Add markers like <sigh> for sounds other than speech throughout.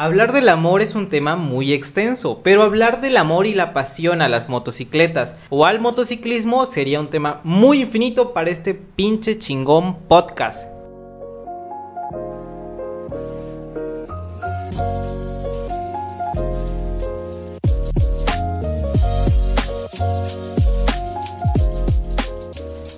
Hablar del amor es un tema muy extenso, pero hablar del amor y la pasión a las motocicletas o al motociclismo sería un tema muy infinito para este pinche chingón podcast.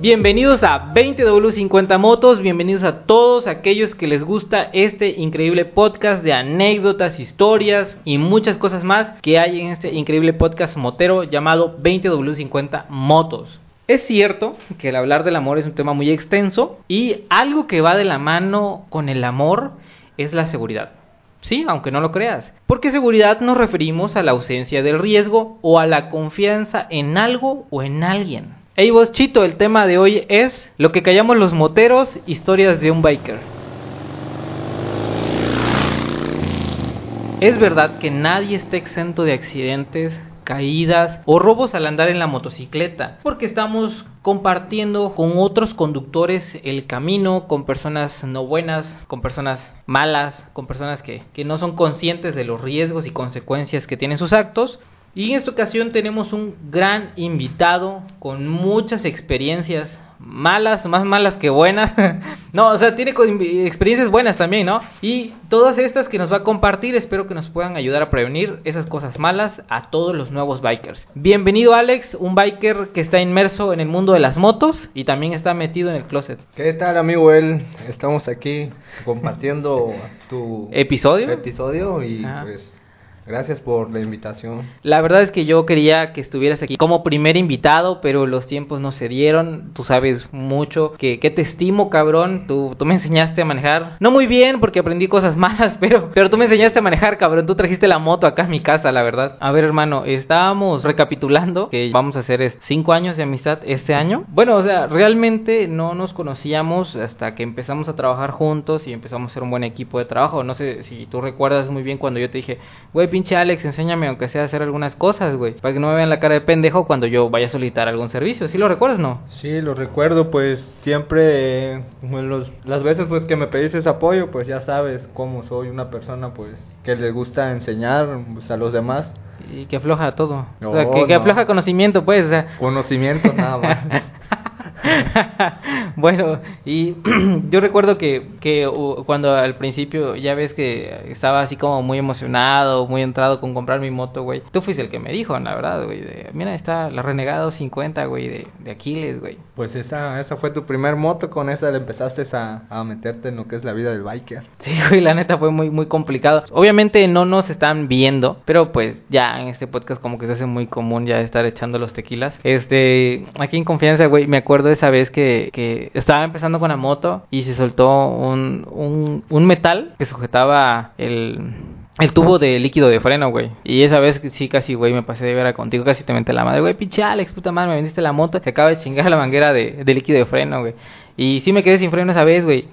Bienvenidos a 20W50 Motos, bienvenidos a todos aquellos que les gusta este increíble podcast de anécdotas, historias y muchas cosas más que hay en este increíble podcast motero llamado 20W50 Motos. Es cierto que el hablar del amor es un tema muy extenso y algo que va de la mano con el amor es la seguridad. Sí, aunque no lo creas. Porque seguridad nos referimos a la ausencia del riesgo o a la confianza en algo o en alguien. Hey vos Chito, el tema de hoy es lo que callamos los moteros, historias de un biker. Es verdad que nadie está exento de accidentes, caídas o robos al andar en la motocicleta, porque estamos compartiendo con otros conductores el camino, con personas no buenas, con personas malas, con personas que, que no son conscientes de los riesgos y consecuencias que tienen sus actos, y en esta ocasión tenemos un gran invitado con muchas experiencias malas, más malas que buenas. <laughs> no, o sea, tiene experiencias buenas también, ¿no? Y todas estas que nos va a compartir, espero que nos puedan ayudar a prevenir esas cosas malas a todos los nuevos bikers. Bienvenido Alex, un biker que está inmerso en el mundo de las motos y también está metido en el closet. ¿Qué tal, amigo? El Estamos aquí compartiendo tu episodio. Episodio y pues Gracias por la invitación. La verdad es que yo quería que estuvieras aquí como primer invitado, pero los tiempos no se dieron. Tú sabes mucho que, que te estimo, cabrón. Tú, tú me enseñaste a manejar. No muy bien porque aprendí cosas <laughs> malas, pero, pero tú me enseñaste a manejar, cabrón. Tú trajiste la moto acá a mi casa, la verdad. A ver, hermano, estábamos recapitulando que vamos a hacer cinco años de amistad este año. Bueno, o sea, realmente no nos conocíamos hasta que empezamos a trabajar juntos y empezamos a ser un buen equipo de trabajo. No sé si tú recuerdas muy bien cuando yo te dije, güey, pinche Alex, enséñame aunque sea a hacer algunas cosas, güey. Para que no me vean la cara de pendejo cuando yo vaya a solicitar algún servicio. ¿Sí lo recuerdas, no? Sí, lo recuerdo, pues siempre, eh, los, las veces pues que me pediste ese apoyo, pues ya sabes cómo soy una persona pues que le gusta enseñar pues, a los demás. Y que afloja todo. o sea, que, que afloja conocimiento, pues. O sea. Conocimiento nada más. <laughs> bueno, y <clears throat> yo recuerdo que, que cuando al principio ya ves que estaba así como muy emocionado, muy entrado con comprar mi moto, güey. Tú fuiste el que me dijo, la verdad, güey. Mira, está la Renegado 50, güey, de, de Aquiles, güey. Pues esa, esa fue tu primer moto, con esa le empezaste a, a meterte en lo que es la vida del biker. <laughs> Sí, güey, la neta fue muy, muy complicado. Obviamente no nos están viendo, pero pues ya en este podcast como que se hace muy común ya estar echando los tequilas. Este, aquí en confianza, güey, me acuerdo esa vez que, que estaba empezando con la moto y se soltó un, un, un metal que sujetaba el, el tubo de líquido de freno, güey. Y esa vez sí, casi, güey, me pasé de ver a contigo, casi te menté la madre, güey, pinche Alex, puta madre, me vendiste la moto, se acaba de chingar la manguera de, de líquido de freno, güey. Y sí me quedé sin freno esa vez, güey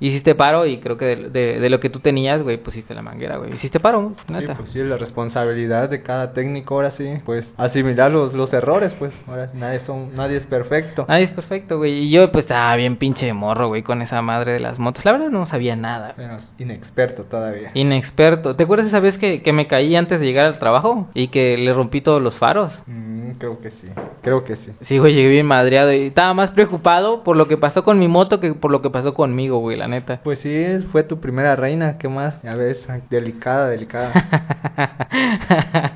hiciste paro y creo que de, de, lo que tú tenías, güey, pusiste la manguera, güey. Hiciste paro, neta. Sí, pues sí, la responsabilidad de cada técnico, ahora sí, pues asimilar los, los errores, pues, ahora nadie, son, nadie es perfecto. Nadie es perfecto, güey. Y yo, pues, estaba bien pinche morro, güey, con esa madre de las motos. La verdad no sabía nada. Pero inexperto todavía. Inexperto. ¿Te acuerdas esa vez que, que me caí antes de llegar al trabajo y que le rompí todos los faros? Mm, creo que sí, creo que sí. Sí, güey, llegué bien madreado y estaba más preocupado por lo que pasó con mi moto que por lo que pasó conmigo, güey, la neta. Pues sí, fue tu primera reina, ¿qué más? Ya ves, delicada, delicada.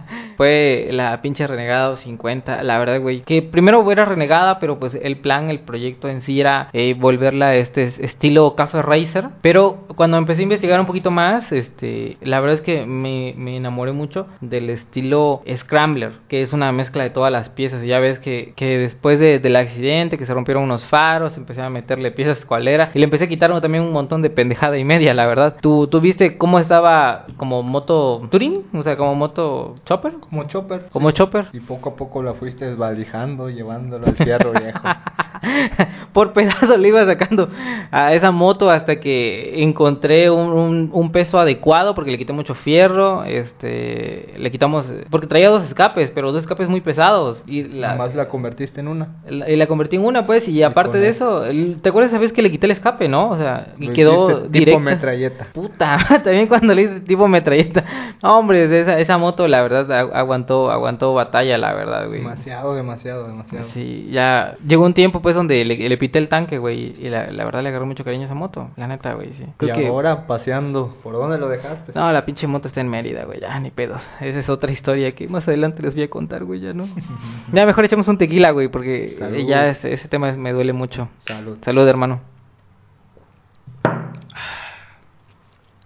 <laughs> fue la pinche Renegado 50, la verdad, güey. Que primero era renegada, pero pues el plan, el proyecto en sí era eh, volverla a este estilo Café Racer. Pero cuando empecé a investigar un poquito más, este, la verdad es que me, me enamoré mucho del estilo Scrambler, que es una mezcla de todas las piezas. Ya ves que, que después de, del accidente, que se rompieron unos faros, empecé a meterle piezas cual era. Y le empecé a quitar también un montón de pendejada y media, la verdad. ¿Tú, tú viste cómo estaba como moto Touring? O sea, como moto Chopper. Como Chopper. Como Chopper. Y poco a poco la fuiste desvalijando, llevándolo al fierro viejo. <laughs> por pedazo le iba sacando a esa moto hasta que encontré un, un, un peso adecuado porque le quité mucho fierro, este, le quitamos, porque traía dos escapes, pero dos escapes muy pesados. Y la, Más la convertiste en una. la- y la convertí en una, pues, y aparte de eso, el- ¿te acuerdas esa vez que le quité el escape, no? O sea, y quedó hiciste tipo metralleta. Puta, <laughs> también cuando le hice tipo metralleta. No, hombre, esa, esa moto, la verdad, aguantó, aguantó batalla, la verdad, güey. Demasiado, demasiado, demasiado. Sí, ya llegó un tiempo, pues, donde le, le pité el tanque, güey, y la, la verdad le agarró mucho cariño a esa moto, la neta, güey, sí. y Creo que... ahora paseando, ¿por dónde lo dejaste? No, la pinche moto está en Mérida, güey, ya, ni pedos. Esa es otra historia que más adelante les voy a contar, güey, ya, ¿no? <laughs> ya, mejor echemos un tequila, güey, porque eh, Salud. ya ese, ese tema me duele mucho. Salud. Salud, hermano.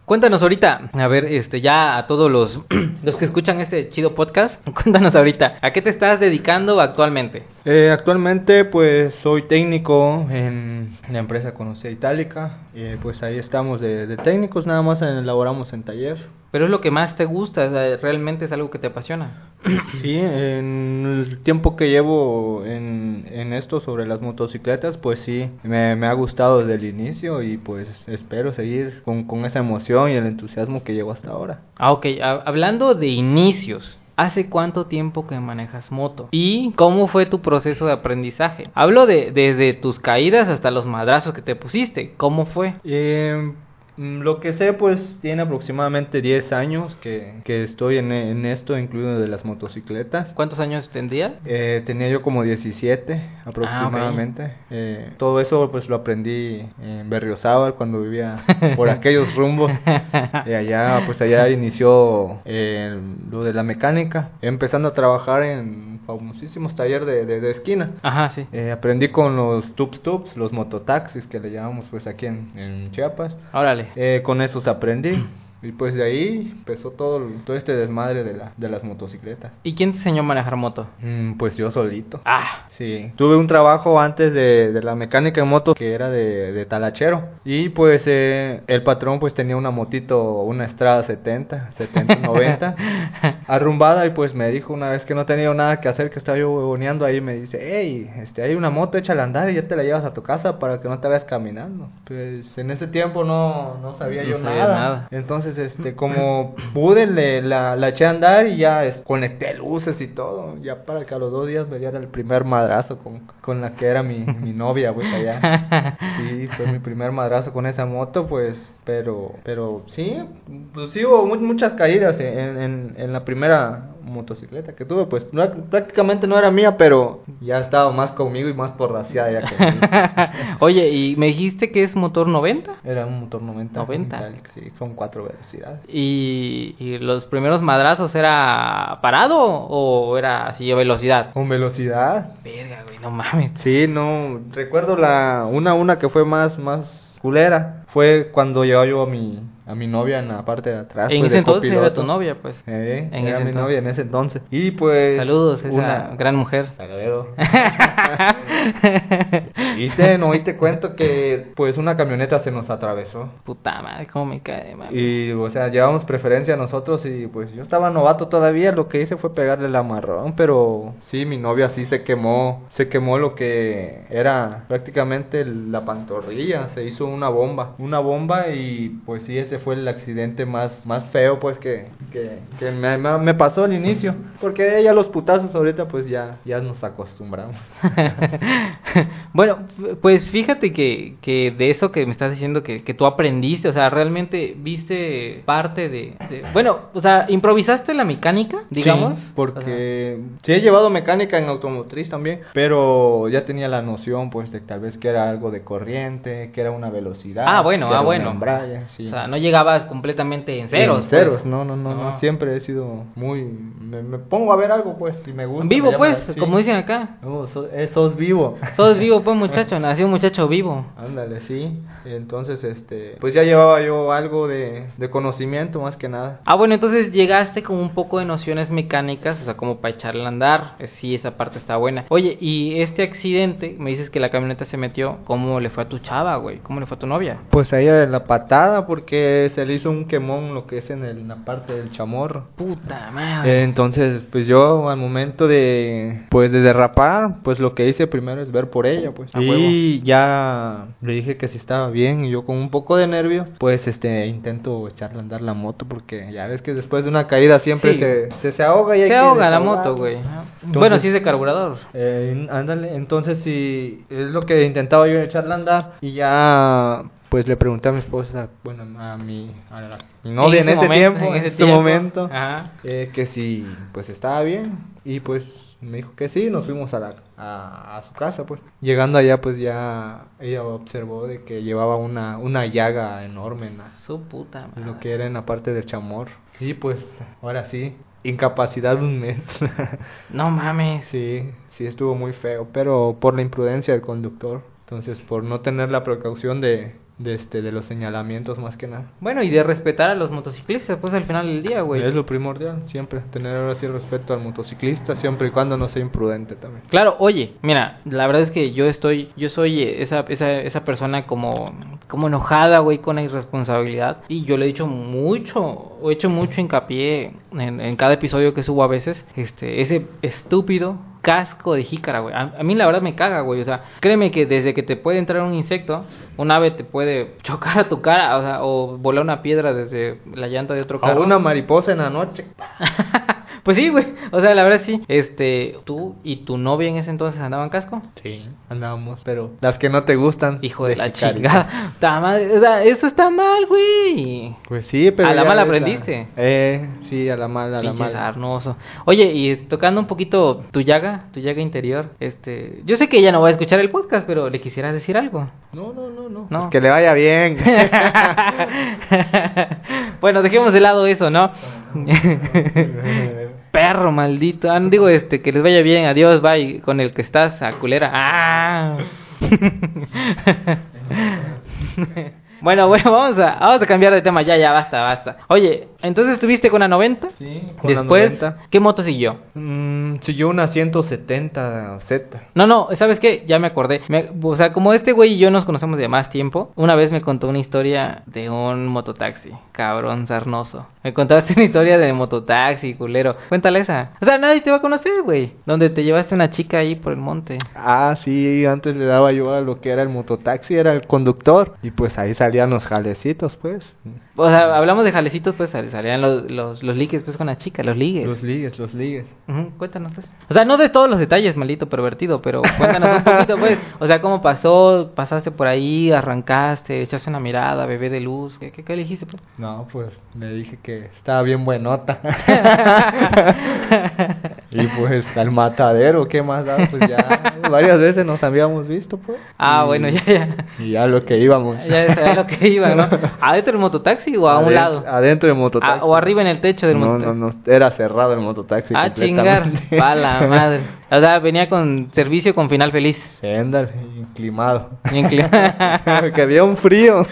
Cuéntanos ahorita, a ver, este, ya a todos los, <clears throat> los que escuchan este chido podcast, <laughs> cuéntanos ahorita, ¿a qué te estás dedicando actualmente? Eh, actualmente pues soy técnico en la empresa Conocida Itálica, eh, pues ahí estamos de, de técnicos, nada más elaboramos en taller. Pero es lo que más te gusta, realmente es algo que te apasiona. <clears throat> Sí, en el tiempo que llevo en, en esto sobre las motocicletas, pues sí, me, me ha gustado desde el inicio y pues espero seguir con, con esa emoción y el entusiasmo que llevo hasta ahora. Ah, ok, ha- hablando de inicios, ¿hace cuánto tiempo que manejas moto? ¿Y cómo fue tu proceso de aprendizaje? Hablo de desde tus caídas hasta los madrazos que te pusiste, ¿cómo fue? Eh, lo que sé, pues tiene aproximadamente 10 años que, que estoy en, en esto, incluido de las motocicletas. ¿Cuántos años tendrías? Eh, tenía yo como 17 aproximadamente. Eh, todo eso pues lo aprendí en Berriozábal cuando vivía por aquellos rumbos. <laughs> Y allá pues allá inició eh, lo de la mecánica, empezando a trabajar en famosísimos talleres de, de, de esquina. Ajá, sí. Eh, aprendí con los tubs tubs, los mototaxis que le llamamos pues aquí en, en Chiapas. Órale. Eh, con esos aprendí. Y pues de ahí empezó todo, todo este desmadre de, la, de las motocicletas. ¿Y quién te enseñó a manejar moto? Mm, pues yo solito. Ah, Sí, tuve un trabajo antes de, de la mecánica en moto que era de, de talachero y pues eh, el patrón pues tenía una motito, una Estrada 70, 70, 90 arrumbada y pues me dijo una vez que no tenía nada que hacer que estaba yo huevoneando ahí me dice, hey, este, hay una moto, échala a andar y ya te la llevas a tu casa para que no te vayas caminando. Pues en ese tiempo no, no sabía No yo sabía nada. nada. Entonces, este, como pude, le, la, la eché a andar y ya es, conecté luces y todo, ya para que a los dos días me diera el primer madrazo con, con la que era mi, mi novia, pues allá. <laughs> Sí, fue mi primer madrazo con esa moto, pues, pero, pero sí, pues sí hubo mu- muchas caídas en, en, en la primera motocicleta que tuve, pues prácticamente no era mía, pero ya estaba más conmigo y más porraciada ya <laughs> conmigo. Oye, ¿y me dijiste que es motor 90? Era un motor 90. 90. Itálico, Sí, con cuatro velocidades. ¿Y, y los primeros madrazos era parado o era así a velocidad? Con velocidad. Verga, güey, no mames. Sí, no, recuerdo la una una que fue más más culera, fue cuando llevaba yo a mi a mi novia en la parte de atrás. en pues, ese entonces era tu novia, pues. Eh, En era mi entonces. novia en ese entonces. Y pues Saludos, esa una gran mujer. Sagadero. <laughs> Y te, no, y te cuento que pues una camioneta se nos atravesó. Puta madre, cómo me cae, mami. Y, o sea, llevamos preferencia nosotros y pues yo estaba novato todavía, lo que hice fue pegarle el amarrón, pero sí, mi novia sí se quemó, se quemó lo que era prácticamente la pantorrilla, se hizo una bomba, una bomba y pues sí, ese fue el accidente más, más feo pues que, que, que me, me- pasó al inicio, porque ya los putazos ahorita pues ya, ya nos acostumbramos. <laughs> bueno, pues fíjate que, que de eso que me estás diciendo que, que tú aprendiste, o sea, realmente viste parte de, de- Bueno, o sea, improvisaste la mecánica, digamos. Sí, porque sí he llevado mecánica en automotriz también, pero ya tenía la noción, pues, de tal vez que era algo de corriente, que era una velocidad. Ah, bueno, que ah, bueno. sí. O sea, no llegabas completamente en ceros. En ceros, pues. no, no, no, no, No. siempre he sido muy... Me, me pongo a ver algo, pues, si me gusta. Vivo, me pues, como dicen acá. No, so- eh, sos vivo. Sos vivo, pues, <laughs> muchacho, nació un muchacho vivo. Ándale, sí. Entonces, este, pues ya llevaba yo algo de, de conocimiento más que nada. Ah, bueno, entonces llegaste con un poco de nociones mecánicas, o sea, como para echarle a andar. Eh, Sí, esa parte está buena. Oye, y este accidente, me dices que la camioneta se metió, ¿cómo le fue a tu chava, güey? ¿Cómo le fue a tu novia? Pues a ella de la patada porque se le hizo un quemón lo que es en, el- en la parte del chamorro. Puta madre. Eh, Entonces, pues yo al momento de pues de derrapar, pues lo que hice primero es ver por ella, pues. A y ya le dije que si estaba bien y yo con un poco de nervio, pues este intento echarle a andar la moto porque ya ves que después de una caída siempre Sí. se, se se ahoga y Se ahoga la moto, güey. Entonces- bueno, sí es de carburador. Eh, ándale, entonces sí, es lo que intentaba yo echarle a andar y ya pues le pregunté a mi esposa, bueno, a mi, a la- mi novia en, ese momento, tiempo, en ese ese tiempo. momento, Ajá. eh, que si pues estaba bien y pues me dijo que sí, nos fuimos a, la, a, a su casa pues. Llegando allá pues ya ella observó de que llevaba una, una llaga enorme en la- Su puta madre. lo que era en la parte del chamor. Y pues ahora sí, incapacidad de un mes. <laughs> No mames. Sí, sí estuvo muy feo, pero por la imprudencia del conductor. Entonces, por no tener la precaución de, de, este, de los señalamientos más que nada. Bueno, y de respetar a los motociclistas, pues al final del día, güey. Es lo primordial, siempre. Tener ahora sí respeto al motociclista, siempre y cuando no sea imprudente también. Claro, oye, mira, la verdad es que yo estoy, yo soy eh, esa, esa, esa persona como, como enojada, güey, con la irresponsabilidad. Y yo le he dicho mucho, he hecho mucho hincapié en, en cada episodio que subo a veces, este, ese estúpido casco de jícara, güey. A, a mí la verdad me caga, güey. O sea, créeme que desde que te puede entrar un insecto, un ave te puede <laughs> chocar a tu cara, o sea, o volar una piedra desde la llanta de otro O carro. una mariposa en la noche. <laughs> pues sí, güey. O sea, la verdad sí. Este, tú y tu novia en ese entonces andaban casco. Sí, andábamos, pero las que no te gustan. Hijo de la chingada. Ta madre, o sea, eso está mal, güey. Pues sí, pero. A la mala aprendiste. Eh, sí, a la mala, a la mala. sarnoso. Oye, y tocando un poquito tu llaga, tu llaga interior, este, yo sé que ella no va a escuchar el podcast, pero le quisieras decir algo. No, no, no, no. No. Pues que le vaya bien. <laughs> bueno, dejemos de lado eso, ¿no? <laughs> Perro maldito. Ah, no digo este, que les vaya bien, adiós, bye, con el que estás, a culera. Ah. <laughs> bueno, <laughs> bueno, vamos a, vamos a cambiar de tema, ya, ya, basta, basta. Oye, entonces estuviste con la 90. Sí, con la Después, 90. ¿qué moto siguió? Mm, siguió una 170 Z. No, no, ¿sabes qué? Ya me acordé. Me- o sea, como este güey y yo nos conocemos de más tiempo, una vez me contó una historia de un mototaxi. Cabrón sarnoso. Me contaste una historia de mototaxi, culero. Cuéntale esa. O sea, nadie te va a conocer, güey. Donde te llevaste una chica ahí por el monte. Ah, sí, antes le daba yo a lo que era el mototaxi, era el conductor. Y pues ahí salían los jalecitos, pues. O sea, hablamos de jalecitos, pues sal- salían los, los, los ligues, pues con la chica, los ligues. Los ligues, los ligues. Cuéntanos pues. O sea, no de todos los detalles, maldito pervertido, pero cuéntanos un poquito, pues. O sea, ¿cómo pasó? ¿Pasaste por ahí? ¿Arrancaste? ¿Echaste una mirada? ¿Bebé de luz? ¿Qué, qué, qué elegiste, pues? No, pues le dije que estaba bien buenota. <laughs> y pues al matadero, ¿qué más da? Pues ya <laughs> varias veces nos habíamos visto, pues. Ah, Y- bueno, ya, ya. Y ya lo que íbamos. <laughs> Ya sabía lo que iba, ¿no? ¿Adentro del mototaxi o a un Adent- lado? Adentro del mototaxi. Ah, o arriba en el techo del no, mototaxi. No, no, era cerrado el mototaxi. ah, chingar. Pa' la <laughs> madre. O sea, venía con servicio con final feliz. Sí, ándale, inclimado. Cli- que había un frío.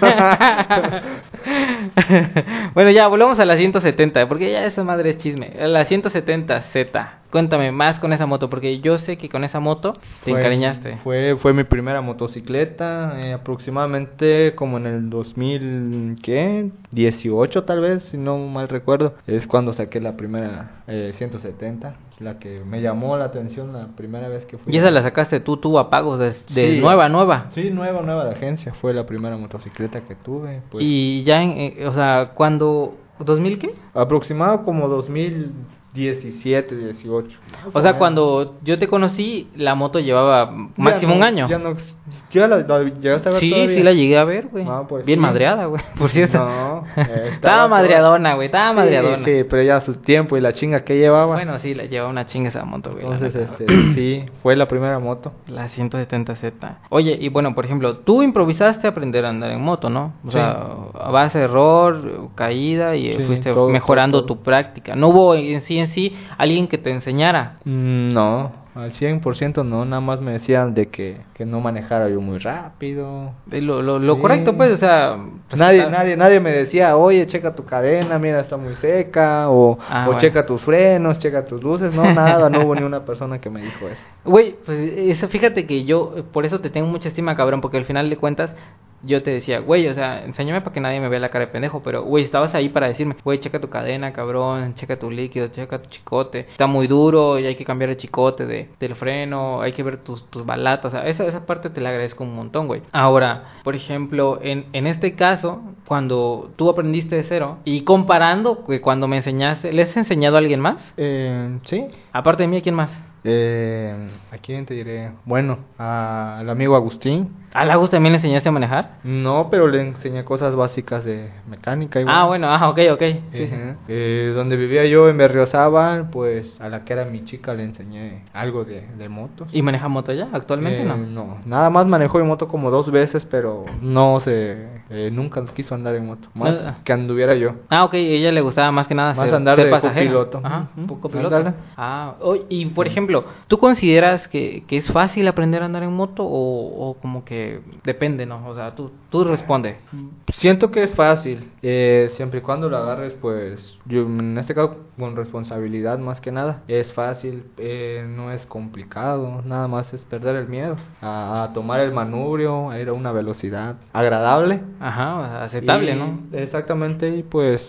bueno, ya, volvamos a la 170, porque ya esa madre es chisme. La 170Z. Cuéntame más con esa moto, porque yo sé que con esa moto te Fue- encariñaste. Fue, fue mi primera motocicleta, eh, aproximadamente como en el 2000, ¿qué? 18 tal vez, si no mal recuerdo. Es cuando saqué la primera eh, 170, la que me llamó la atención la primera vez que fui. Y esa la sacaste tú, tú a pagos de, de Sí, nueva, nueva. Sí, nueva, nueva de agencia. Fue la primera motocicleta que tuve. Pues, Y ya, en, eh, o sea, cuando... ¿2000 qué? Aproximado como 2017, 18. O sea, cuando yo te conocí, la moto llevaba máximo Ya un no- año. Ya no, ¿ya la, la llegaste a ver Sí, todavía? sí la llegué a ver, güey. Ah, pues Bien madreada, güey, por <laughs> cierto. No, eh, <laughs> estaba, madreadona, güey, estaba Sí, madreadona. Sí, pero ya su tiempo y la chinga que llevaba. Bueno, sí, la llevaba una chinga esa moto, güey. Entonces, este, <clears throat> sí, fue la primera moto. La 170Z. Oye, y bueno, por ejemplo, tú improvisaste a aprender a andar en moto, ¿no? O Sí. sea, a base de error, caída y Sí, fuiste todo, mejorando todo, todo. tu práctica. No hubo en sí en sí alguien que te enseñara. Mm, No, al 100% no, nada más me decían de que, que no manejara yo muy rápido. Eh, Lo, lo, lo Sí. correcto, pues, o sea... Nadie, nadie, nadie me decía, oye, checa tu cadena, mira, está muy seca, o, Ah, o bueno. checa tus frenos, checa tus luces, no, nada, no hubo ni una persona que me dijo eso. Güey, pues eso fíjate que yo, por eso te tengo mucha estima, cabrón, porque al final de cuentas, yo te decía, güey, o sea, enséñame para que nadie me vea la cara de pendejo, pero, güey, estabas ahí para decirme, güey, checa tu cadena, cabrón, checa tu líquido, checa tu chicote, está muy duro y hay que cambiar el chicote de, del freno, hay que ver tus, tus balatas, o sea, esa, esa parte te la agradezco un montón, güey. Ahora, por ejemplo, en, en este caso, cuando tú aprendiste de cero y comparando que cuando me enseñaste, ¿le has enseñado a alguien más? Eh, sí. Aparte de mí, ¿a quién más? Eh, ¿A quién te diré? Bueno, al amigo Agustín. ¿A Lagos también le enseñaste a manejar? No, pero le enseñé cosas básicas de mecánica. Igual. Ah, bueno, ah, ok, ok. Sí. Eh, donde vivía yo en Berriozábal, pues a la que era mi chica le enseñé algo de, de motos. ¿Y maneja moto ya? ¿Actualmente Eh, no? No, nada más manejó mi moto como dos veces, pero no se, eh, nunca quiso andar en moto, más Ah. que anduviera yo. Ah, ok, ella le gustaba más que nada Más ser, andar ser de pasajera. copiloto. Ajá, copiloto. ándale. Ah, oye, y por ejemplo, ¿tú consideras que, que es fácil aprender a andar en moto o, o como que depende, no? O sea, tú, tú responde. Siento que es fácil, eh, siempre y cuando lo agarres, pues, yo en este caso con responsabilidad más que nada, es fácil, eh, no es complicado, nada más es perder el miedo a, a tomar el manubrio, a ir a una velocidad agradable. Ajá, aceptable, Y- ¿no? Exactamente, y pues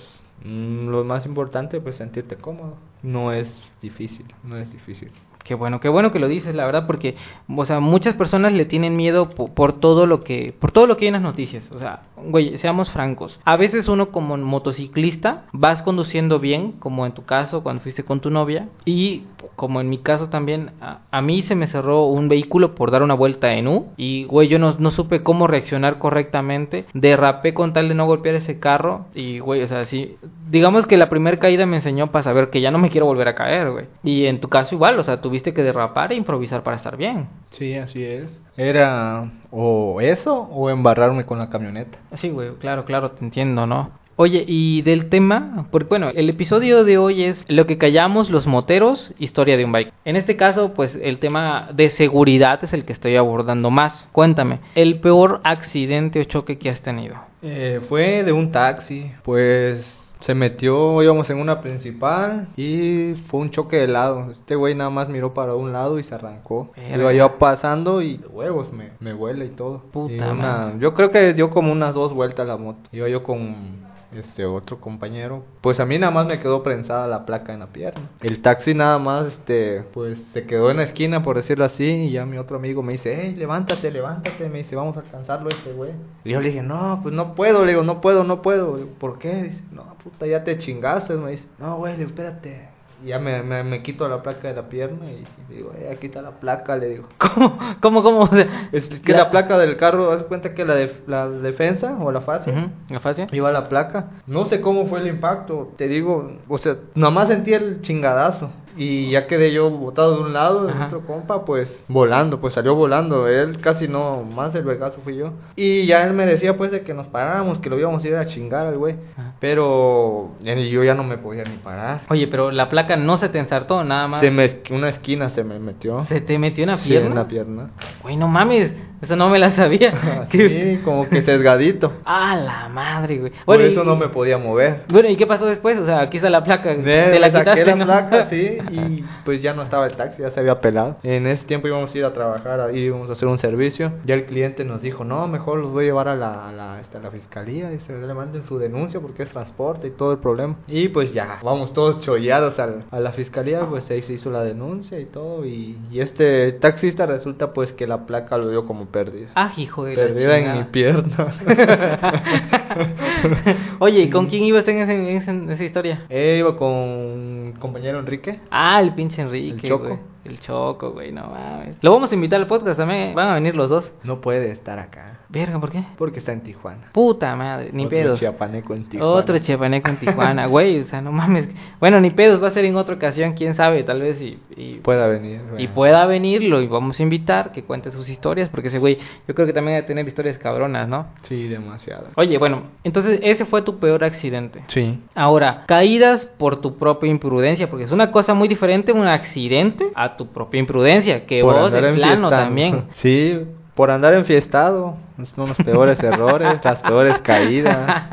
mm, lo más importante, pues sentirte cómodo. No es difícil, no es difícil. Qué bueno, qué bueno que lo dices, la verdad, porque, o sea, muchas personas le tienen miedo po- por, todo lo que, por todo lo que hay en las noticias. O sea, güey, seamos francos. A veces uno como motociclista vas conduciendo bien, como en tu caso cuando fuiste con tu novia, y como en mi caso también, a, a mí se me cerró un vehículo por dar una vuelta en U y, güey, yo no, no supe cómo reaccionar correctamente. Derrapé con tal de no golpear ese carro y, güey, o sea, sí, digamos que la primera caída me enseñó para saber que ya no me quiero volver a caer, güey. Y en tu caso igual, o sea, tuviste que derrapar e improvisar para estar bien. Sí, así es. Era o eso o embarrarme con la camioneta. Sí, güey, claro, claro, te entiendo, ¿no? Oye, y del tema, porque bueno, el episodio de hoy es lo que callamos los moteros, historia de un bike. En este caso, pues el tema de seguridad es el que estoy abordando más. Cuéntame, el peor accidente o choque que has tenido. Eh, fue de un taxi, pues se metió, íbamos en una principal y fue un choque de lado. Este güey nada más miró para un lado y se arrancó. Iba yo pasando y de huevos me, me huele y todo. Puta Y una- madre. yo creo que dio como unas dos vueltas la moto. Iba yo con este otro compañero. Pues a mí nada más me quedó prensada la placa en la pierna. El taxi nada más, este, pues se quedó en la esquina, por decirlo así. Y ya mi otro amigo me dice, hey, levántate, levántate. Me dice, vamos a alcanzarlo este güey. Y yo le dije, no, pues no puedo. Le digo, no puedo, no puedo. Digo, ¿Por qué? Dice, no, puta, ya te chingaste. Me dice, no, güey, espérate. Ya me, me, me quito la placa de la pierna y, digo, eh, aquí está la placa, le digo. <laughs> ¿Cómo? ¿Cómo? ¿Cómo? <laughs> Es que la, placa del carro, haz cuenta que la, def- la defensa o la fase Ujú, ¿La fase? Iba la placa. No sé cómo fue el impacto. Te digo, o sea, nomás sentí el chingadazo. Y ya quedé yo botado de un lado, el otro compa, pues volando, pues salió volando. Él casi no, más el vergazo fui yo. Y ya él me decía, pues, de que nos paráramos, que lo íbamos a ir a chingar al güey. Pero eh, yo ya no me podía ni parar. Oye, pero la placa no se te ensartó, nada más. Se me, una esquina se me metió. ¿Se te metió Sí, pierna? en la pierna. Güey, no mames, eso no me la sabía. <laughs> Sí, como que sesgadito. <laughs> Ah, la madre, güey. Por Bueno, eso y- no me podía mover. Bueno, ¿y qué pasó después? O sea, aquí está la placa. De, ¿Te la saqué quitaste, la no? placa, sí, <laughs> y pues ya no estaba el taxi, ya se había pelado. En ese tiempo íbamos a ir a trabajar, ahí íbamos a hacer un servicio. Ya el cliente nos dijo, no, mejor los voy a llevar a la, a la, este, a la fiscalía, y se le manden su denuncia porque es transporte y todo el problema. Y pues ya, vamos todos chollados al- a la fiscalía, pues ahí se hizo la denuncia y todo. Y, y este taxista resulta pues que la placa lo dio como pérdida. Ah, hijo de la Perdida en chingada. mi pierna. <laughs> Oye, ¿y con quién ibas en, ese- en en esa historia? Eh, iba con compañero Enrique. Ah, el pinche Enrique. El Choco. güey. El Choco, güey, no mames. Lo vamos a invitar al podcast también. Van a venir los dos. No puede estar acá. Verga, ¿por qué? Porque está en Tijuana. Puta madre, ni Otro pedos. chiapaneco en Tijuana. Otro chiapaneco en Tijuana, <laughs> güey, o sea, no mames. Bueno, ni pedos, va a ser en otra ocasión, quién sabe, tal vez y, y, Pueda venir. y bueno. pueda venirlo y vamos a invitar que cuente sus historias, porque ese güey, yo creo que también debe tener historias cabronas, ¿no? Sí, demasiado. Oye, bueno, entonces ese fue tu peor accidente. Sí. Ahora, caídas por tu propia imprudencia, porque es una cosa muy diferente un accidente a tu propia imprudencia, que Por vos de plano también. <laughs> Sí, por andar enfiestado. Son los peores <laughs> errores, las peores caídas.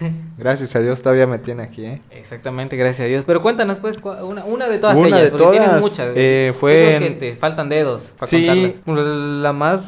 <laughs> Gracias a Dios todavía me tiene aquí, ¿eh? Exactamente, gracias a Dios. Pero cuéntanos pues una, una de todas Una ellas, de porque tienes muchas. eh, fue creo que en- te faltan dedos para Sí, contarlas. la más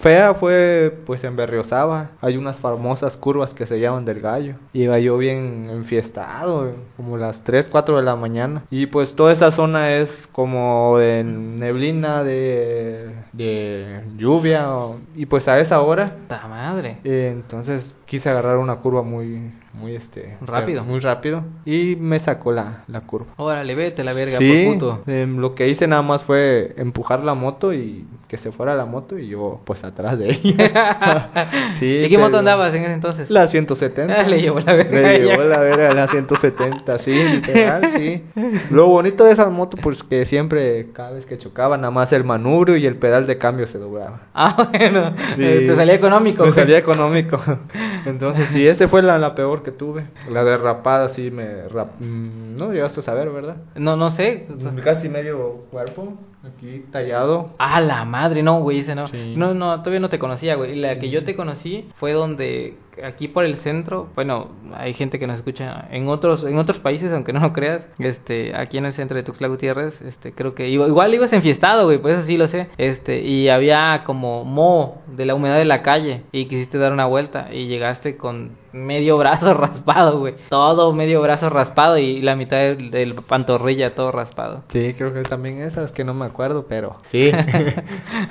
fea fue pues en Berriosaba. Hay unas famosas curvas que se llaman del gallo. Iba yo bien enfiestado, como las 3, 4 de la mañana. Y pues toda esa zona es como de neblina, de, de lluvia. o- y pues a esa hora, ¡Ta madre! eh, entonces quise agarrar una curva muy, muy este... o sea, Rápido. muy rápido. Y me sacó la, la curva. Órale, vete la verga, Sí, por puto. em, lo que hice nada más fue empujar la moto y que se fuera la moto y yo pues atrás de ella. <laughs> sí, ¿Y qué moto andabas en ese entonces? La 170. Ah, <laughs> le llevó la verga Le llevó la verga la 170, sí, literal, sí. Lo bonito de esa moto pues que siempre, cada vez que chocaba, nada más el manubrio y el pedal de cambio se doblaba. Ah, <laughs> bueno, Sí. eh, te salía económico. Me salía económico. Entonces, sí, esa fue la, la peor que tuve. La derrapada, sí, me... rap- mm, No llegaste a saber, ¿verdad? No, no sé. Casi medio cuerpo, aquí tallado. Ah, la madre, no, güey, ese no. Sí. No, no, todavía no te conocía, güey. La que yo te conocí fue donde aquí por el centro, bueno, hay gente que nos escucha en otros en otros países, aunque no lo creas. Este, aquí en el centro de Tuxtla Gutiérrez, este, creo que iba- igual ibas enfiestado, güey, por eso sí lo sé. Este, y había como moho de la humedad de la calle y quisiste dar una vuelta y llegaste con medio <laughs> brazo raspado, güey. Todo medio brazo raspado y la mitad del, del pantorrilla todo raspado. Sí, creo que también esa, es que no me acuerdo, pero... Sí. <laughs>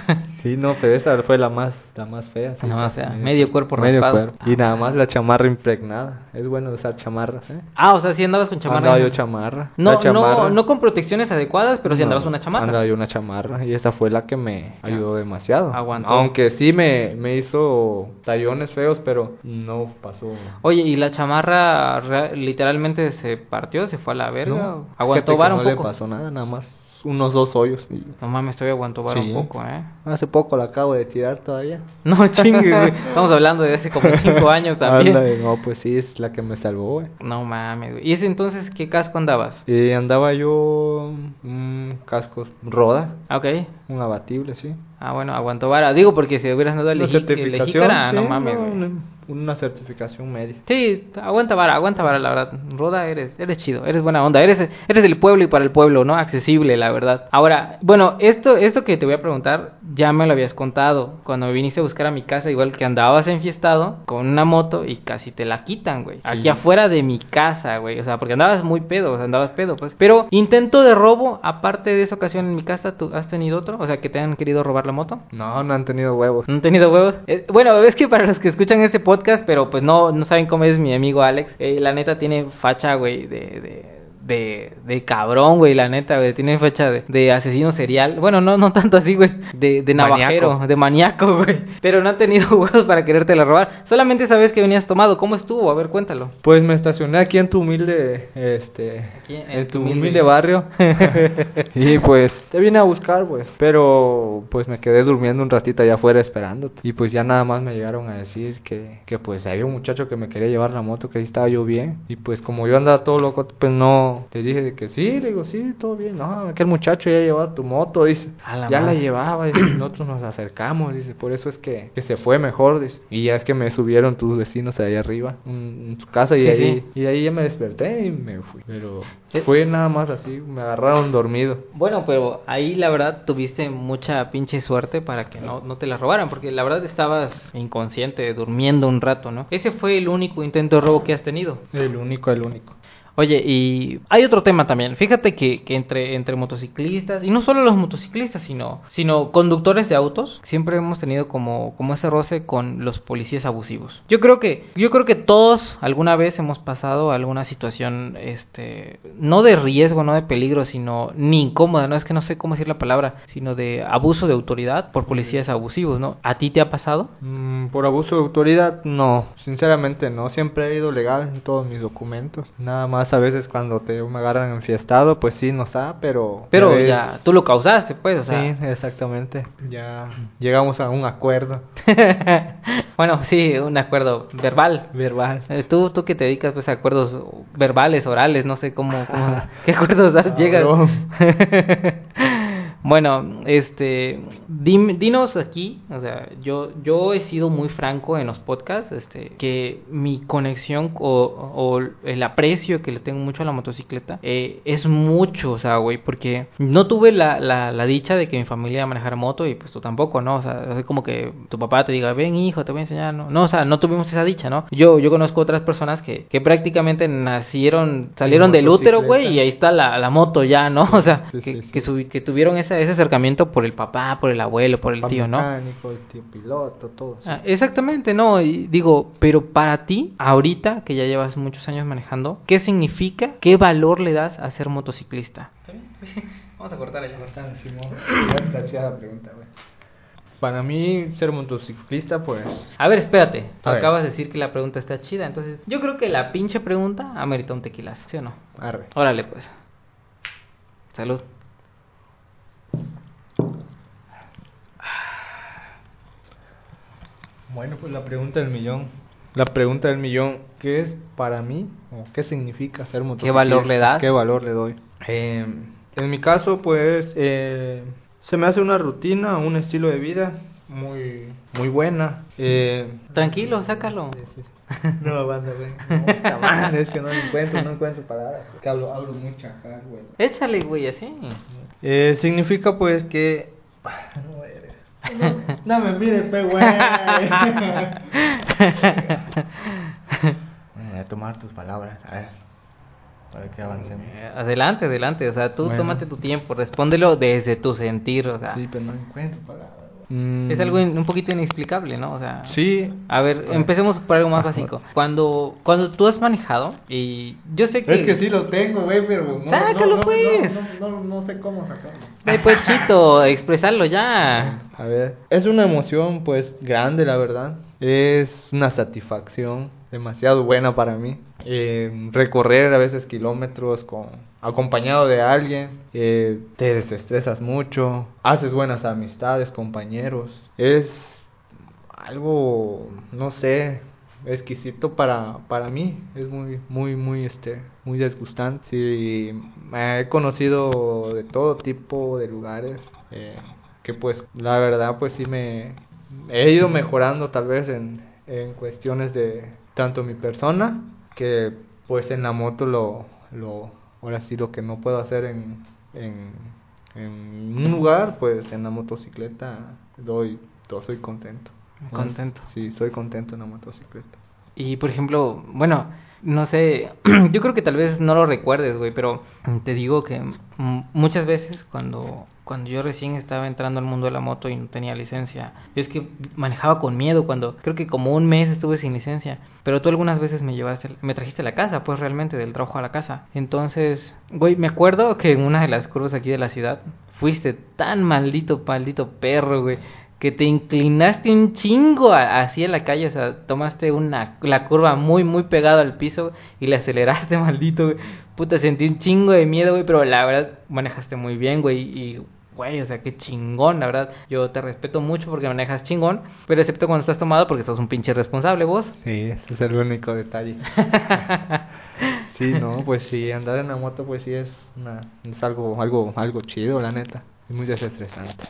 <laughs> sí, no, pero esa fue la más, la más fea. sí, La más fea, medio cuerpo raspado. Y nada más la chamarra impregnada. Es bueno usar chamarras, ¿eh? Ah, o sea, sí andabas con chamarra. Andaba yo chamarra. No, chamarra- no, no con protecciones adecuadas, pero sí No, andabas una chamarra. Andaba yo una chamarra y esa fue la que me ayudó demasiado. Aguantó. Aunque sí me, me hizo tallones feos, pero no pasó. Oye, ¿y la chamarra literalmente se partió, se fue a la verga? No, ¿O ¿Aguantó vara no un poco? le pasó nada, nada más unos dos hoyos. y- No mames, todavía aguantó vara Sí. un poco, ¿eh? Hace poco la acabo de tirar todavía. <laughs> No chingue, güey. <laughs> Estamos hablando de hace como cinco años también. Ándale, no, pues sí, es la que me salvó, güey. No mames, güey. ¿Y ese entonces qué casco andabas? Y andaba yo un casco roda, Ah, ok. un abatible, sí. Ah, bueno, aguantó vara. Digo porque si hubieras andado el leji- el lejícara, no mames, no. Una- certificación media. Sí, aguanta vara, aguanta vara, la verdad. Roda, eres, eres chido, eres buena onda, eres, eres del pueblo y para el pueblo, ¿no? Accesible, la verdad. Ahora, bueno, esto, esto que te voy a preguntar, ya me lo habías contado. Cuando me viniste a buscar a mi casa, igual que andabas enfiestado con una moto y casi te la quitan, güey. Aquí afuera de mi casa, güey. O sea, porque andabas muy pedo, o sea, andabas pedo, pues. Pero, intento de robo, aparte de esa ocasión en mi casa, ¿tú has tenido otro? O sea, que te han querido robar la moto. No, no han tenido huevos. ¿No han tenido huevos? Eh, bueno, es que para los que escuchan este podcast, pero pues no, no saben cómo es mi amigo Alex, eh, la neta tiene facha, güey, de, de, de, de cabrón, güey, la neta, güey, tiene facha de, de asesino serial. Bueno, no, no tanto así, güey, de, de navajero, Maníaco. de maníaco, <laughs> güey. Pero no han tenido <laughs> huevos para querértela robar. Solamente esa vez que venías tomado, ¿cómo estuvo? A ver, cuéntalo. Pues me estacioné aquí en tu humilde, este, Aquí en en tu humilde- humilde, barrio. <laughs> y pues te vine a buscar, pues. Pero pues me quedé durmiendo un ratito allá afuera esperándote. Y pues ya nada más me llegaron a decir que, que pues había un muchacho que me quería llevar la moto, que ahí estaba yo bien. Y pues como yo andaba todo loco, pues no, te dije de que sí, le digo, sí, todo bien. No, aquel muchacho ya llevaba tu moto, dice. A la ya la llevaba, dice, nosotros nos acercamos, dice, por eso es que, que se fue mejor, dice. Y ya es que me subieron tus vecinos ahí arriba, en, en su casa, y Sí, ahí, sí. y ahí ya me desperté y me fui. Pero Eh. fue nada más así, me agarraron dormido. Bueno, pero ahí la verdad tuviste mucha pinche suerte para que no, no te la robaran, porque la verdad estabas inconsciente, durmiendo un rato, ¿no? Ese fue el único intento de robo que has tenido. El único, el único. Oye, y hay otro tema también. Fíjate que, que entre, entre motociclistas, y no solo los motociclistas, sino, sino conductores de autos, siempre hemos tenido como, como ese roce con los policías abusivos. Yo creo que, yo creo que todos alguna vez hemos pasado alguna situación, este, no de riesgo, no de peligro, sino ni incómoda, no es que no sé cómo decir la palabra, sino de abuso de autoridad por policías abusivos, ¿no? ¿A ti te ha pasado? Mm, por abuso de autoridad, no, sinceramente no, siempre he ido legal en todos mis documentos. Nada más a veces cuando te me agarran enfiestado, pues sí nos da, pero... Pero ves- ya, tú lo causaste, pues, o sea. Sí, exactamente. Ya llegamos a un acuerdo <laughs> bueno, sí, un acuerdo verbal. verbal. Eh, Tú, tú que te dedicas pues a acuerdos verbales, orales, no sé cómo, cómo- <laughs> qué acuerdos has- llegas. <laughs> Bueno, este, dim- dinos aquí, o sea, yo, yo he sido muy franco en los podcasts, este, que mi conexión o, o el aprecio que le tengo mucho a la motocicleta eh, es mucho, o sea, güey, porque no tuve la, la, la dicha de que mi familia manejara moto y pues tú tampoco, ¿no? O sea, es como que tu papá te diga, ven hijo, te voy a enseñar, ¿no? No, o sea, no tuvimos esa dicha, ¿no? Yo, yo conozco otras personas que, que prácticamente nacieron, salieron del útero, güey, y ahí está la, la moto ya, ¿no? o sea, sí, que, sí, que, tuvieron ese, ese acercamiento por el papá, por el abuelo, por el Papá tío, ¿no? mecánico, el tío piloto, todo. Ah, exactamente, no, y digo, pero para ti, ahorita que ya llevas muchos años manejando, ¿qué significa, qué valor le das a ser motociclista? Vamos a cortar allá. Cortar, Simón. <coughs> La pregunta, güey. Para mí, ser motociclista, pues. A ver, espérate, tú A ver. acabas de decir que la pregunta está chida, entonces yo creo que la pinche pregunta amerita un tequilazo, ¿sí o no? Arre. Órale, pues. Salud. Bueno, pues la pregunta del millón. La pregunta del millón, ¿qué es para mí o qué significa ser motociclista? valor le das? ¿Qué valor le doy? Eh, en mi caso, pues, eh, se me hace una rutina, un estilo de vida muy, muy buena. Eh, Tranquilo, sácalo. <laughs> no, banda, güey. No, puta <laughs> madre, es que no encuentro, no encuentro palabras. Que hablo, hablo muy chacal, güey. Échale, güey, así. Eh, significa pues que... No. No, me mire, pe, güey. Voy a tomar tus palabras, a ver. Para que avancemos. Eh, Adelante, adelante, o sea, tú Bueno. tómate tu tiempo, respóndelo desde tu sentir, o sea, Sí, pero no encuentro palabras. Es algo in- un poquito inexplicable, ¿no? O sea, Sí. A ver, empecemos por algo más básico. Cuando cuando tú has manejado y yo sé que Es que sí lo tengo, güey, pero no, Sácalo, no, no, pues. No, no, no, no sé cómo sacarlo. Ay, pues chito, expresarlo ya. A ver, es una emoción pues grande, la verdad. Es una satisfacción demasiado buena para mí. Eh, recorrer a veces kilómetros con acompañado de alguien, eh, te desestresas mucho, haces buenas amistades, compañeros. Es algo, no sé, exquisito para, para mí. Es muy, muy, muy, este, muy desgustante. Sí, he conocido de todo tipo de lugares. eh, que pues la verdad pues sí me he ido mejorando tal vez en, en cuestiones de tanto mi persona que pues en la moto lo, lo ahora sí lo que no puedo hacer en, en, en un lugar pues en la motocicleta doy, do- soy contento Contento. sí soy contento en la motocicleta Y por ejemplo, bueno, no sé, <clears throat> yo creo que tal vez no lo recuerdes, güey, pero te digo que muchas veces cuando cuando yo recién estaba entrando al mundo de la moto y no tenía licencia, yo es que manejaba con miedo cuando creo que como un mes estuve sin licencia, pero tú algunas veces me llevaste, me trajiste a la casa, pues realmente del trabajo a la casa. Entonces, güey, me acuerdo que en una de las curvas aquí de la ciudad fuiste tan maldito, maldito perro, güey, que te inclinaste un chingo a- hacia la calle, o sea, tomaste una la curva muy muy pegada al piso y le aceleraste, <laughs> maldito, güey. Puta, sentí un chingo de miedo, güey, pero la verdad manejaste muy bien, güey, y güey, o sea, qué chingón, la verdad. Yo te respeto mucho porque manejas chingón, pero excepto cuando estás tomado porque sos un pinche responsable vos. sí ese es el único detalle <laughs> sí no pues sí andar en la moto pues sí es una es algo algo algo chido la neta es muy desestresante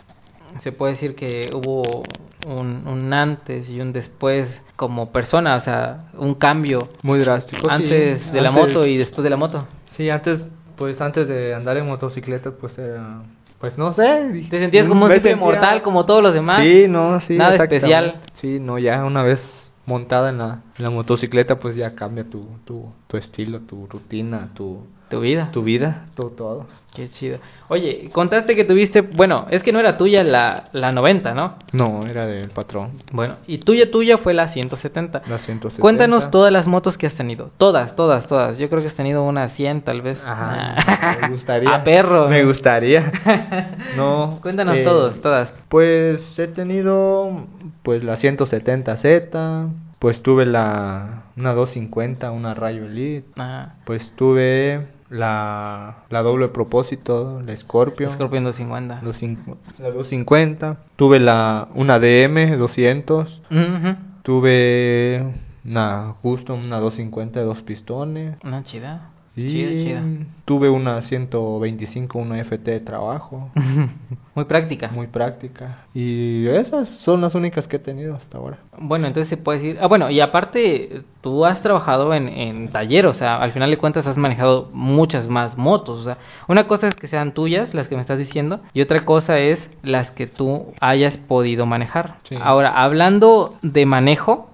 Se puede decir que hubo un, un antes y un después como persona, o sea, un cambio muy drástico sí. antes de la moto y después de la moto. Sí, antes, pues antes de andar en motocicleta, pues era, pues no sé. Te sentías como un sentía- mortal, como todos los demás. Sí, no, sí. Nada especial. Sí, no, ya una vez montada en la, en la motocicleta, pues ya cambia tu, tu, tu estilo, tu rutina, tu, Tu vida. tu vida, todo, todo. Qué chido. Oye, contaste que tuviste, bueno, es que no era tuya la, la 90, ¿no? No, era del patrón. Bueno, y tuya tuya fue la 170. La 170. Cuéntanos todas las motos que has tenido. Todas, todas, todas. Yo creo que has tenido unas 100 tal vez. Ajá, me gustaría. <laughs> A perro. Me gustaría. <laughs> No. Cuéntanos eh, todos, todas. Pues he tenido pues la 170Z, pues tuve la una 250, una Rayo Elite, Ajá. pues tuve la la doble propósito, la Scorpio, Scorpion 250. los cincu- la 250, tuve la una DM 200, Ujú. tuve una Custom, una 250 de dos pistones, Una chida. Y Chida, chida. tuve una 125, una FT de trabajo, <laughs> Muy práctica. muy práctica. Y esas son las únicas que he tenido hasta ahora. Bueno, entonces se puede decir... Ah, bueno, y aparte, tú has trabajado en, en taller, o sea, al final de cuentas has manejado muchas más motos. O sea, una cosa es que sean tuyas, las que me estás diciendo, y otra cosa es las que tú hayas podido manejar. Sí. Ahora, hablando de manejo,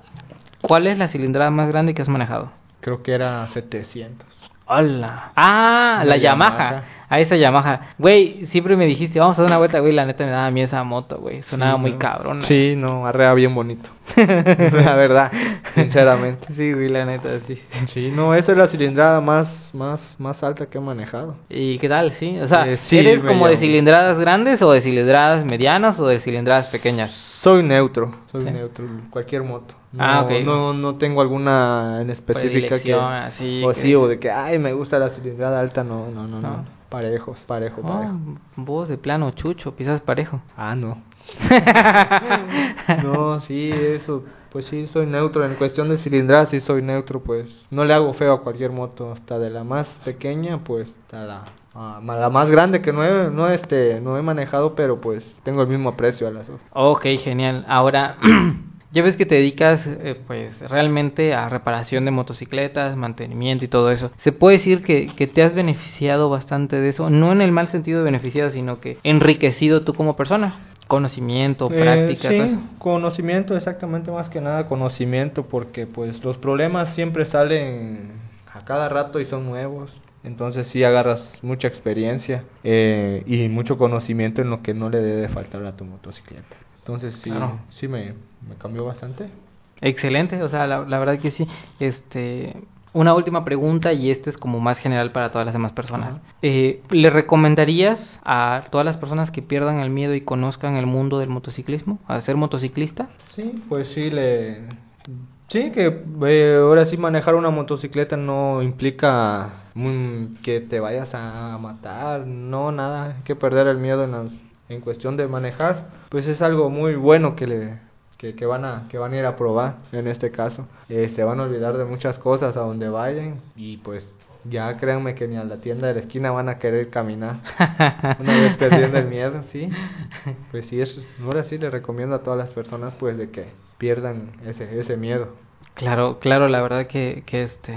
¿cuál es la cilindrada más grande que has manejado? Creo que era 700. Hola. Ah, la. Yamaha. A esa Yamaha. Güey, siempre me dijiste, vamos a dar una vuelta, güey. La neta me daba miedo esa moto, güey. Sonaba Sí, muy ¿no? cabrón. Sí, no, arrea bien bonito. <laughs> la verdad, sinceramente. Sí, güey, la neta, sí. Sí, no, esa es la cilindrada más, más, más alta que he manejado. ¿Y qué tal? Sí, o sea, Eh, sí, ¿eres como de cilindradas grandes o de cilindradas medianas o de cilindradas pequeñas? Soy neutro, soy Sí. neutro, cualquier moto. No, Ah, ok. no, no tengo alguna en específica que... Así o que- sí, o de que, ay, me gusta la cilindrada alta, no, no, no, no. No. Parejos, parejo, Oh, parejo. vos de plano, chucho, pisas parejo. Ah, no. <laughs> No, sí, eso, pues sí, soy neutro. En cuestión de cilindrada, sí soy neutro, pues no le hago feo a cualquier moto, hasta de la más pequeña, pues hasta la, a- ma- la más grande que no he, no, este, no he manejado, pero pues tengo el mismo aprecio a las dos. Ok, genial. Ahora, <clears throat> ya ves que te dedicas eh, pues realmente a reparación de motocicletas, mantenimiento y todo eso. Se puede decir que, que te has beneficiado bastante de eso, no en el mal sentido de beneficiado, sino que enriquecido tú como persona. Conocimiento, Eh, práctica, todo sí, eso. conocimiento, exactamente más que nada conocimiento, porque pues los problemas siempre salen a cada rato y son nuevos. Entonces sí agarras mucha experiencia eh, y mucho conocimiento en lo que no le debe faltar a tu motocicleta. Entonces sí, Claro. sí me, me cambió bastante. Excelente, o sea, la, la verdad que sí. Este, una última pregunta y esta es como más general para todas las demás personas. Eh, ¿Le recomendarías a todas las personas que pierdan el miedo y conozcan el mundo del motociclismo, a ser motociclista? Sí, pues sí le... Sí, que eh, ahora sí manejar una motocicleta no implica mm, que te vayas a matar, no, nada, hay que perder el miedo en, las, en cuestión de manejar, pues es algo muy bueno que le que, que van a que van a ir a probar en este caso, Eh, se van a olvidar de muchas cosas a donde vayan y pues ya créanme que ni a la tienda de la esquina van a querer caminar <laughs> una vez perdiendo el miedo, sí. Pues sí, es, ahora sí le recomiendo a todas las personas pues de que pierdan ese, ese miedo. Claro, claro, la verdad que, que este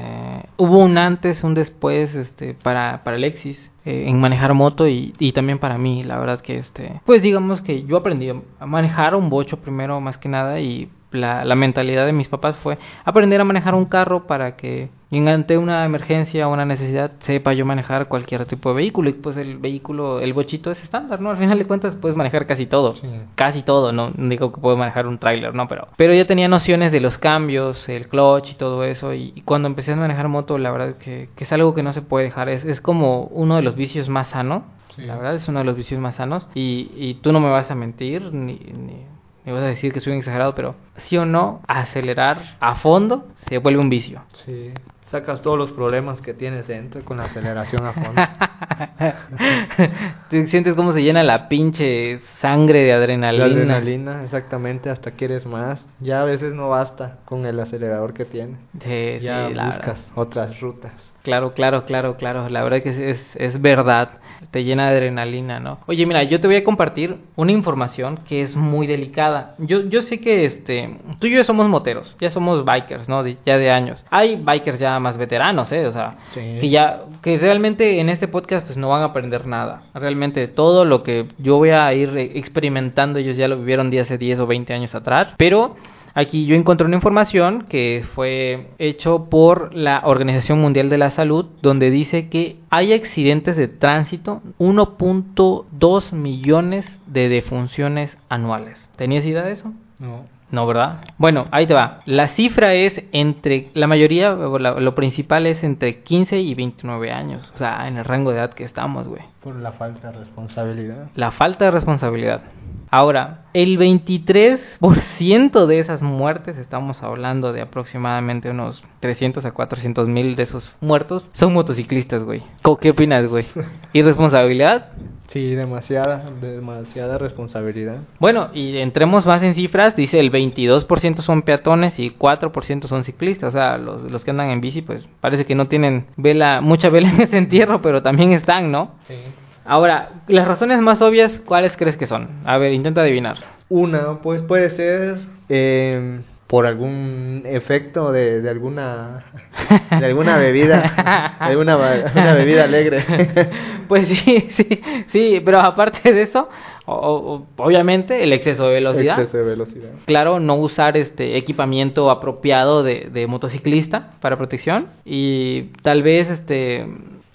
hubo un antes, un después, este, para, para Alexis eh, en manejar moto y, también para mí, la verdad que este, pues digamos que yo aprendí a manejar un bocho primero más que nada y la, la mentalidad de mis papás fue aprender a manejar un carro para que en ante una emergencia o una necesidad sepa yo manejar cualquier tipo de vehículo. Y pues el vehículo, el bochito es estándar, ¿no? Al final de cuentas puedes manejar casi todo Sí. casi todo, no digo que puedo manejar un tráiler, no, pero pero ya tenía nociones de los cambios, el clutch y todo eso. Y, y cuando empecé a manejar moto, la verdad que, que es algo que no se puede dejar, es, es como uno de los vicios más sanos, Sí. la verdad es uno de los vicios más sanos. Y, y tú no me vas a mentir ni, ni, ni vas a decir que soy un exagerado, pero sí o no, acelerar a fondo se vuelve un vicio. Sí. Sacas todos los problemas que tienes dentro con la aceleración a fondo. <laughs> Tú sientes cómo se llena la pinche sangre de La adrenalina. adrenalina, exactamente, hasta quieres más. Ya a veces no basta con el acelerador que tiene. Sí, sí, ya la buscas otras rutas. Claro, claro, claro, claro. La verdad que es, es, es verdad. Te llena de adrenalina, ¿no? Oye, mira, yo te voy a compartir una información que es muy delicada. Yo, yo sé que este, tú y yo somos moteros, ya somos bikers, ¿no? De- ya de años. Hay bikers ya más veteranos, ¿eh? O sea, Sí. que ya, que realmente en este podcast pues no van a aprender nada. Realmente todo lo que yo voy a ir experimentando, ellos ya lo vivieron de hace 10 o 20 años atrás. Pero Aquí yo encontré una información que fue hecho por la Organización Mundial de la Salud, donde dice que hay accidentes de tránsito 1.2 millones de defunciones anuales. ¿Tenías idea de eso? No. No, ¿verdad? Bueno, ahí te va. La cifra es entre, la mayoría, lo principal es entre 15 y 29 años. O sea, en el rango de edad que estamos, güey. Por la falta de responsabilidad. La falta de responsabilidad. Ahora, el 23% de esas muertes, estamos hablando de aproximadamente unos 300 a 400 mil de esos muertos, son motociclistas, güey. ¿Qué opinas, güey? <laughs> ¿Irresponsabilidad? Sí, demasiada, demasiada responsabilidad. Bueno, y entremos más en cifras, dice el 22% son peatones y 4% son ciclistas, o sea, los, los que andan en bici, pues parece que no tienen vela, mucha vela en ese entierro, pero también están, ¿no? Sí. Ahora, las razones más obvias, ¿cuáles crees que son? A ver, intenta adivinar. Una, pues puede ser eh, por algún efecto de, de alguna <laughs> de alguna bebida, de alguna una bebida alegre. <laughs> Pues sí, sí, sí, pero aparte de eso, o- o- obviamente el exceso de velocidad. Exceso de velocidad. Claro, no usar este equipamiento apropiado de, de motociclista para protección y tal vez este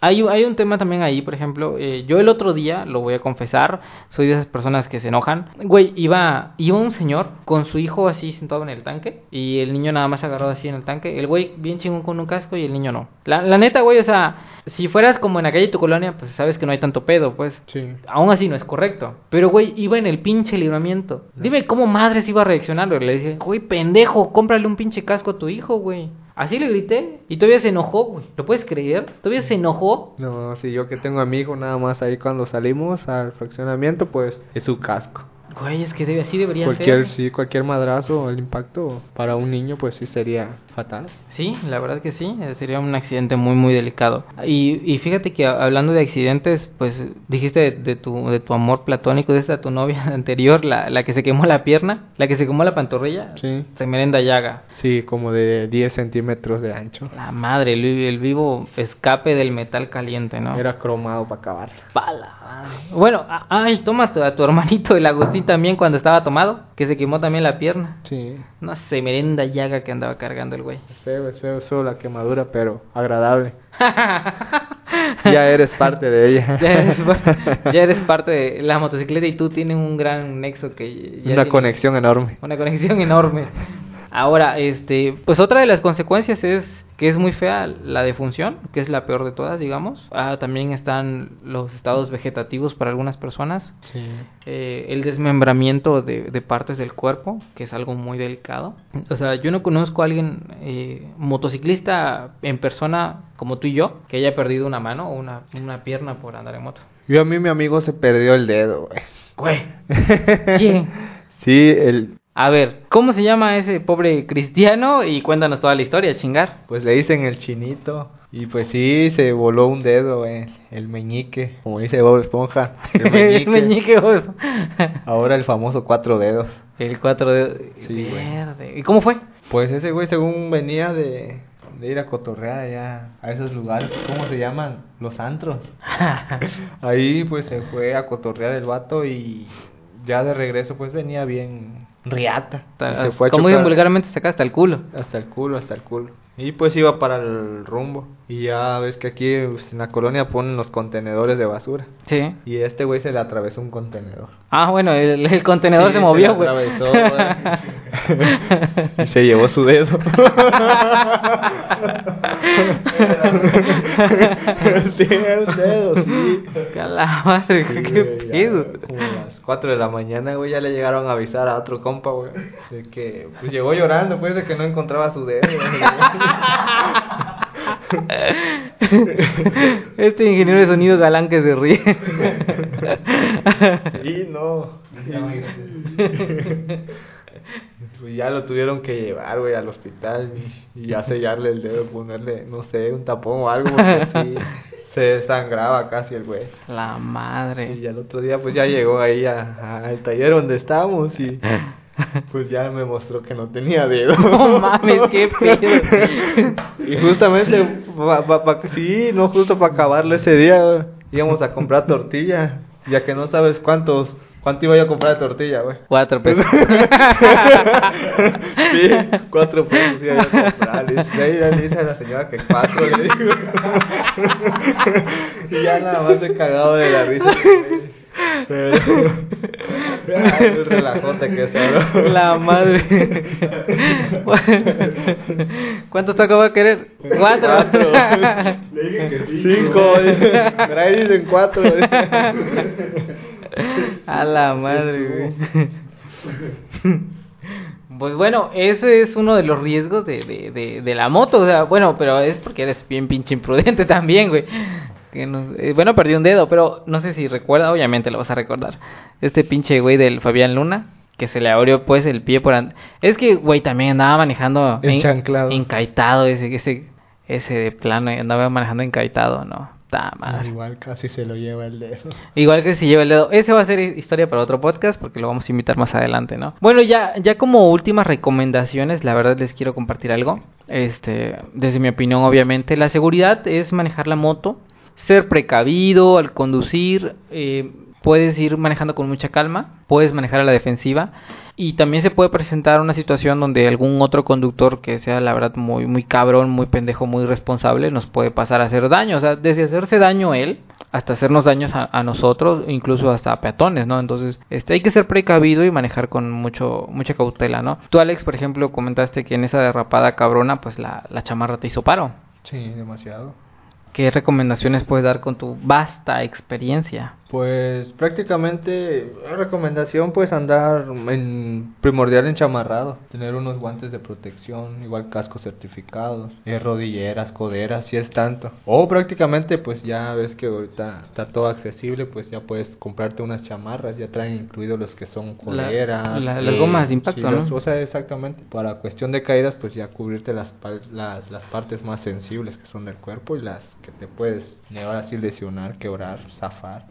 hay, un- hay un tema también ahí, por ejemplo, eh, yo el otro día, lo voy a confesar, soy de esas personas que se enojan. Güey, iba, iba un señor con su hijo así sentado en el tanque y el niño nada más agarrado así en el tanque. El güey bien chingón con un casco y el niño no. La, la neta, güey, o sea, si fueras como en la calle de tu colonia, pues sabes que no hay tanto pedo, pues. Sí. Aún así no es correcto. Pero, güey, iba en el pinche libramiento. Dime cómo madres iba a reaccionar. güey. Le dije, güey, pendejo, cómprale un pinche casco a tu hijo, güey. Así le grité. Y todavía se enojó, güey. ¿Lo puedes creer? Todavía se enojó. No, si yo que tengo a mi hijo nada más ahí cuando salimos al fraccionamiento, pues es su casco. Güey, es que debe, así debería Cualquier, ser. sí, cualquier madrazo el impacto para un niño, pues sí sería fatal. Sí, la verdad que sí. eh, Sería un accidente muy, muy delicado. Y, y fíjate que hablando de accidentes, pues dijiste de, de tu, de tu amor platónico, de esta tu novia <laughs> anterior, la, la que se quemó la pierna, la que se quemó la pantorrilla. Sí. Se merenda llaga. Sí, como de 10 centímetros de ancho. La madre, el, el vivo escape del metal caliente, ¿no? Era cromado para acabar. Pala. Bueno, ay, toma a tu, hermanito el Agustín también cuando estaba tomado, que se quemó también la pierna. Sí. No sé, merenda llaga que andaba cargando el güey. Es feo, es feo, es feo la quemadura, pero agradable. <laughs> Ya eres parte de ella. ya, eres, ya eres parte de la motocicleta y tú tienes un gran nexo que ya Una conexión enorme. una conexión enorme. Ahora, este, pues otra de las consecuencias es que es muy fea la defunción, que es la peor de todas, digamos. Ah, también están los estados vegetativos para algunas personas. Sí. Eh, el desmembramiento de, de partes del cuerpo, que es algo muy delicado. O sea, yo no conozco a alguien eh, motociclista en persona como tú y yo que haya perdido una mano o una, una pierna por andar en moto. Yo a mí mi amigo se perdió el dedo, güey. Güey, <laughs> ¿quién? Sí, el, A ver, ¿cómo se llama ese pobre cristiano? Y cuéntanos toda la historia, chingar. pues le dicen el chinito. Y pues sí, se voló un dedo, güey. El meñique, como dice Bob Esponja. El <laughs> meñique. Meñique, güey. Ahora el famoso cuatro dedos. El 4 de... Sí. Verde. ¿Y cómo fue? Pues ese güey según venía de, de ir a cotorrear allá a esos lugares, ¿cómo se llaman? Los antros. <laughs> Ahí pues se fue a cotorrear el vato y ya de regreso pues venía bien riata. Se fue Como dicen vulgarmente, saca hasta el culo. Hasta el culo, hasta el culo. Y pues iba para el rumbo. Y ya ves que aquí pues, en la colonia ponen los contenedores de basura. Sí. Y este güey se le atravesó un contenedor. Ah, bueno, el, el contenedor Sí, se se movió, güey. <laughs> <laughs> y se llevó su dedo. sí, era un dedo, sí. Que a la madre, Sí, qué güey, ya, pedo. Como a las 4 de la mañana, güey, ya le llegaron a avisar a otro compa, güey. De que, pues llegó llorando, pues, de que no encontraba su dedo. <laughs> Este ingeniero de sonido galán que se ríe. Sí, no. <laughs> Pues ya lo tuvieron que llevar, güey, al hospital y, y ya sellarle el dedo, ponerle, no sé, un tapón o algo, porque sí, <laughs> se desangraba casi el güey. La madre. Y al otro día, pues ya llegó ahí al taller donde estábamos y <laughs> pues ya me mostró que no tenía dedo. No mames, qué <laughs> pedo. Y justamente, pa, pa- pa- sí, no justo para acabarle ese día, íbamos a comprar tortilla, ya que no sabes cuántos, cuánto iba yo a comprar de tortilla, güey. Cuatro <laughs> pesos. Sí, cuatro pesos iba yo a comprar. Le dice, ahí le dice a la señora que cuatro, le digo. <laughs> Y ya nada más he cagado de la risa. Pero... Ay, el relajote que se habló. La madre. ¿Cuántos tacos va a querer? Cuatro. Cuatro. Le dije que cinco. dice. Pero ahí dicen cuatro. <laughs> A la madre, güey. <laughs> Pues bueno, ese es uno de los riesgos de, de, de, de la moto. O sea, bueno, pero es porque eres bien pinche imprudente <laughs> también, güey. que eh, bueno, perdí un dedo, pero no sé si recuerda, obviamente lo vas a recordar. Este pinche güey del Fabián Luna, que se le abrió pues el pie por... an- Es que, güey, también andaba manejando... en- Enchanclado. Encaitado, ese, ese, ese de plano, andaba manejando encaitado, ¿no? Madre. Igual casi se lo lleva el dedo. Igual que si lleva el dedo. Ese va a ser historia para otro podcast porque lo vamos a invitar más adelante, ¿no? Bueno, ya, ya como últimas recomendaciones, la verdad les quiero compartir algo. Este, desde mi opinión, obviamente, la seguridad es manejar la moto, ser precavido al conducir, eh, puedes ir manejando con mucha calma, puedes manejar a la defensiva. Y también se puede presentar una situación donde algún otro conductor que sea la verdad muy muy cabrón, muy pendejo, muy responsable nos puede pasar a hacer daño, o sea, desde hacerse daño él hasta hacernos daños a, a nosotros, incluso hasta a peatones, ¿no? Entonces, este hay que ser precavido y manejar con mucho mucha cautela, ¿no? Tú Alex, por ejemplo, comentaste que en esa derrapada cabrona, pues la, la chamarra te hizo paro. Sí, demasiado. ¿Qué recomendaciones puedes dar con tu vasta experiencia? Pues prácticamente la recomendación pues andar en primordial enchamarrado, tener unos guantes de protección, igual cascos certificados, eh, rodilleras, coderas, si es tanto. O prácticamente pues ya ves que ahorita está todo accesible, pues ya puedes comprarte unas chamarras, ya traen incluidos los que son La- coderas. la- las gomas de impacto, sí, ¿no? los- o sea, exactamente. Para cuestión de caídas pues ya cubrirte las, las, las partes más sensibles que son del cuerpo y las que te puedes llevar así lesionar, quebrar, zafar.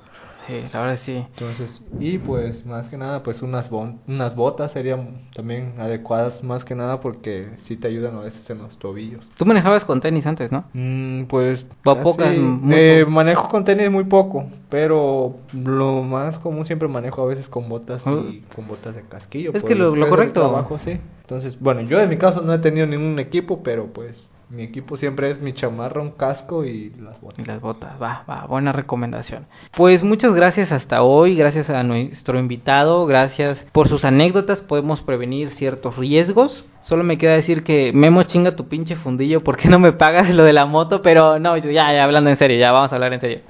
Sí, la verdad sí. Entonces, y pues más que nada, pues unas, bon- unas botas serían también adecuadas más que nada porque sí te ayudan a veces en los tobillos. Tú manejabas con tenis antes, ¿no? Mm, pues O así, pocas, muy eh, manejo con tenis muy poco, pero lo más común siempre manejo a veces con botas y con botas de casquillo. Es que lo- correcto. trabajo, sí. Entonces, bueno, yo en mi caso no he tenido ningún equipo, pero pues mi equipo siempre es mi chamarra, un casco y las botas. Y las botas, va, va, buena recomendación. Pues muchas gracias hasta hoy, gracias a nuestro invitado, gracias por sus anécdotas, podemos prevenir ciertos riesgos. Solo me queda decir que Memo chinga tu pinche fundillo, ¿por qué <laughs> no me pagas lo de la moto? Pero no, ya, ya hablando en serio, ya vamos a hablar en serio.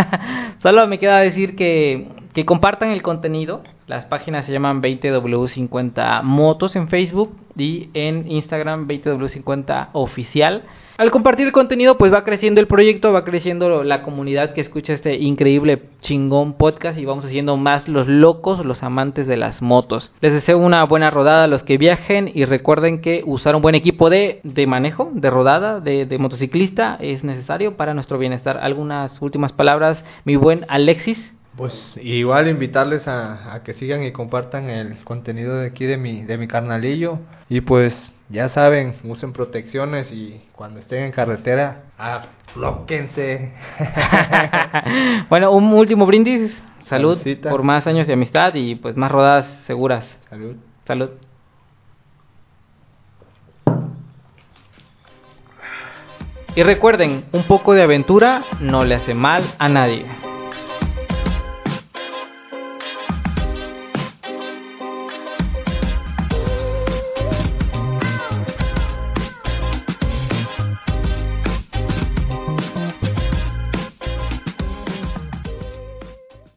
<laughs> Solo me queda decir que, que compartan el contenido. Las páginas se llaman 20W50 Motos en Facebook y en Instagram 20W50 Oficial. Al compartir el contenido, pues va creciendo el proyecto, va creciendo la comunidad que escucha este increíble chingón podcast y vamos haciendo más los locos, los amantes de las motos. Les deseo una buena rodada a los que viajen y recuerden que usar un buen equipo de, de manejo, de rodada, de, de motociclista es necesario para nuestro bienestar. Algunas últimas palabras, mi buen Alexis. Pues igual invitarles a, a que sigan y compartan el contenido de aquí de mi, de mi carnalillo. Y pues ya saben, usen protecciones y cuando estén en carretera, aflóquense. <laughs> bueno, un último brindis. Salud Saludcita. por más años de amistad y pues más rodadas seguras. Salud. Salud. Y recuerden, un poco de aventura no le hace mal a nadie.